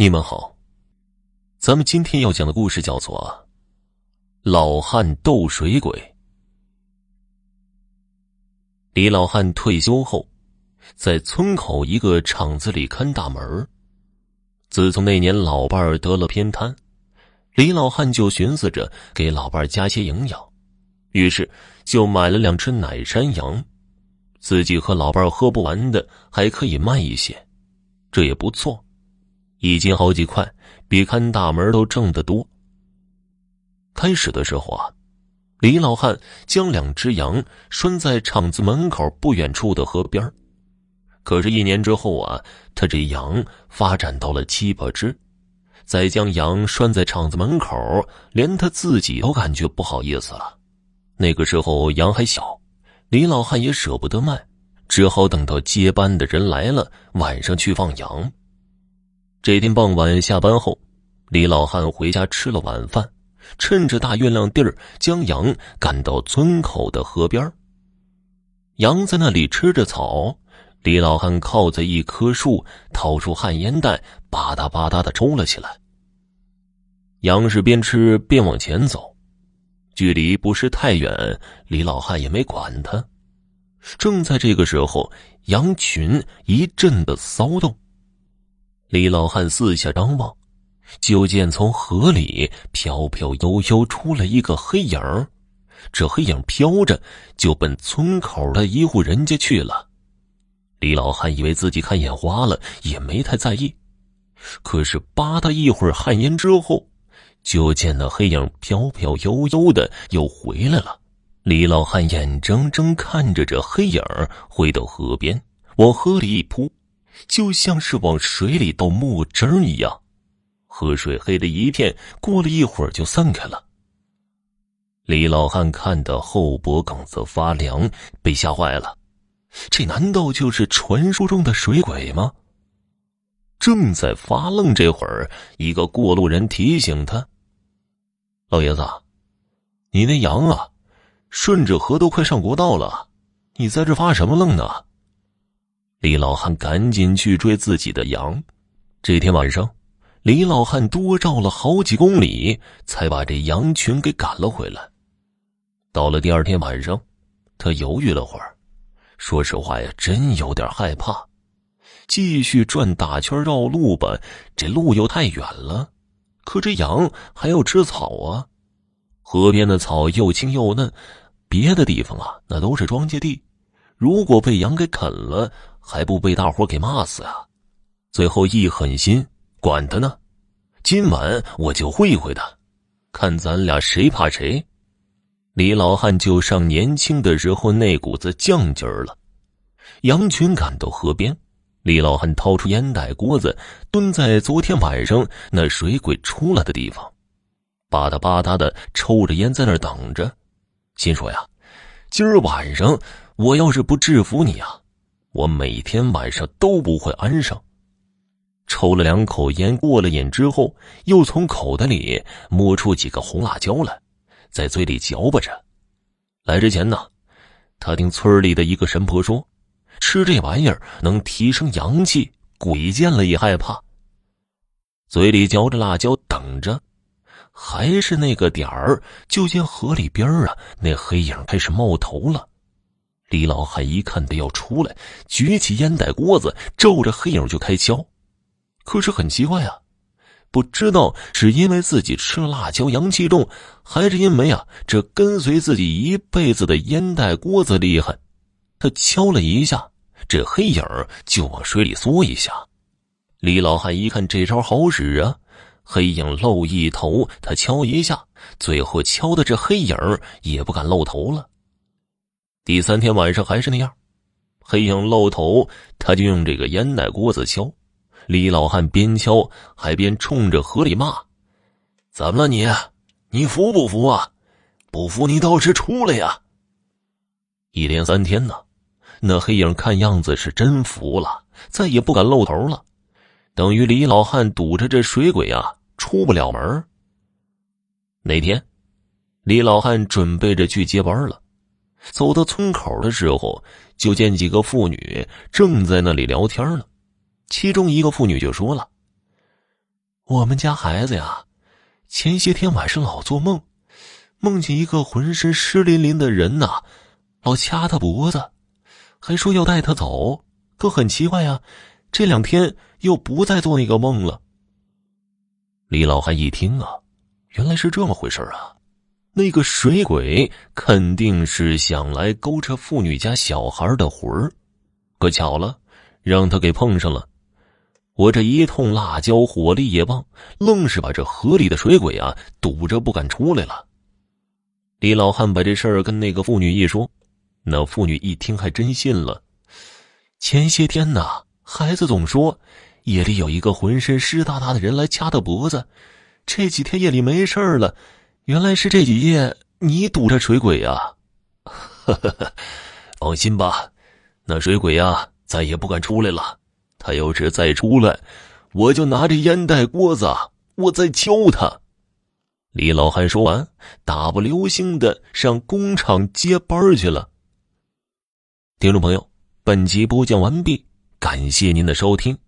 你们好，咱们今天要讲的故事叫做《老汉斗水鬼》。李老汉退休后，在村口一个厂子里看大门。自从那年老伴儿得了偏瘫，李老汉就寻思着给老伴儿加些营养，于是就买了两只奶山羊，自己和老伴儿喝不完的还可以卖一些，这也不错。一斤好几块，比看大门都挣得多。开始的时候啊，李老汉将两只羊拴在厂子门口不远处的河边可是，一年之后啊，他这羊发展到了七八只，再将羊拴在厂子门口，连他自己都感觉不好意思了。那个时候羊还小，李老汉也舍不得卖，只好等到接班的人来了，晚上去放羊。这天傍晚下班后，李老汉回家吃了晚饭，趁着大月亮地儿，将羊赶到村口的河边。羊在那里吃着草，李老汉靠在一棵树，掏出旱烟袋，吧嗒吧嗒的抽了起来。羊是边吃边往前走，距离不是太远，李老汉也没管他。正在这个时候，羊群一阵的骚动。李老汉四下张望，就见从河里飘飘悠悠出来一个黑影这黑影飘着就奔村口的一户人家去了。李老汉以为自己看眼花了，也没太在意。可是吧嗒一会儿旱烟之后，就见那黑影飘飘悠悠的又回来了。李老汉眼睁睁看着这黑影回到河边，往河里一扑。就像是往水里倒墨汁儿一样，河水黑的一片，过了一会儿就散开了。李老汉看得后脖梗子发凉，被吓坏了。这难道就是传说中的水鬼吗？正在发愣这会儿，一个过路人提醒他：“老爷子，你那羊啊，顺着河都快上国道了，你在这发什么愣呢？”李老汉赶紧去追自己的羊。这天晚上，李老汉多绕了好几公里，才把这羊群给赶了回来。到了第二天晚上，他犹豫了会儿，说实话呀，真有点害怕。继续转大圈绕路吧，这路又太远了。可这羊还要吃草啊，河边的草又青又嫩，别的地方啊，那都是庄稼地，如果被羊给啃了。还不被大伙给骂死啊！最后一狠心，管他呢，今晚我就会会他，看咱俩谁怕谁。李老汉就上年轻的时候那股子犟劲儿了。羊群赶到河边，李老汉掏出烟袋锅子，蹲在昨天晚上那水鬼出来的地方，吧嗒吧嗒的抽着烟在那儿等着，心说呀，今儿晚上我要是不制服你啊！我每天晚上都不会安生。抽了两口烟，过了瘾之后，又从口袋里摸出几个红辣椒来，在嘴里嚼巴着。来之前呢，他听村里的一个神婆说，吃这玩意儿能提升阳气，鬼见了也害怕。嘴里嚼着辣椒，等着，还是那个点儿，就见河里边啊，那黑影开始冒头了。李老汉一看他要出来，举起烟袋锅子，照着黑影就开敲。可是很奇怪啊，不知道是因为自己吃了辣椒阳气重，还是因为啊这跟随自己一辈子的烟袋锅子厉害。他敲了一下，这黑影就往水里缩一下。李老汉一看这招好使啊，黑影露一头，他敲一下，最后敲的这黑影也不敢露头了。第三天晚上还是那样，黑影露头，他就用这个烟袋锅子敲。李老汉边敲还边冲着河里骂：“怎么了你？你服不服啊？不服你倒是出来呀！”一连三天呢，那黑影看样子是真服了，再也不敢露头了，等于李老汉堵着这水鬼啊出不了门。那天，李老汉准备着去接班了。走到村口的时候，就见几个妇女正在那里聊天呢。其中一个妇女就说了：“我们家孩子呀，前些天晚上老做梦，梦见一个浑身湿淋淋的人呐，老掐他脖子，还说要带他走。可很奇怪呀，这两天又不再做那个梦了。李老汉一听啊，原来是这么回事啊！那个水鬼肯定是想来勾着妇女家小孩的魂儿，可巧了，让他给碰上了。我这一通辣椒，火力也棒，愣是把这河里的水鬼啊堵着不敢出来了。李老汉把这事儿跟那个妇女一说，那妇女一听还真信了。前些天呐，孩子总说。夜里有一个浑身湿哒哒的人来掐他脖子，这几天夜里没事了，原来是这几夜你堵着水鬼呀！放心吧，那水鬼呀再也不敢出来了。他要是再出来，我就拿着烟袋锅子，我再敲他。李老汉说完，打不流星的上工厂接班去了。听众朋友，本集播讲完毕，感谢您的收听。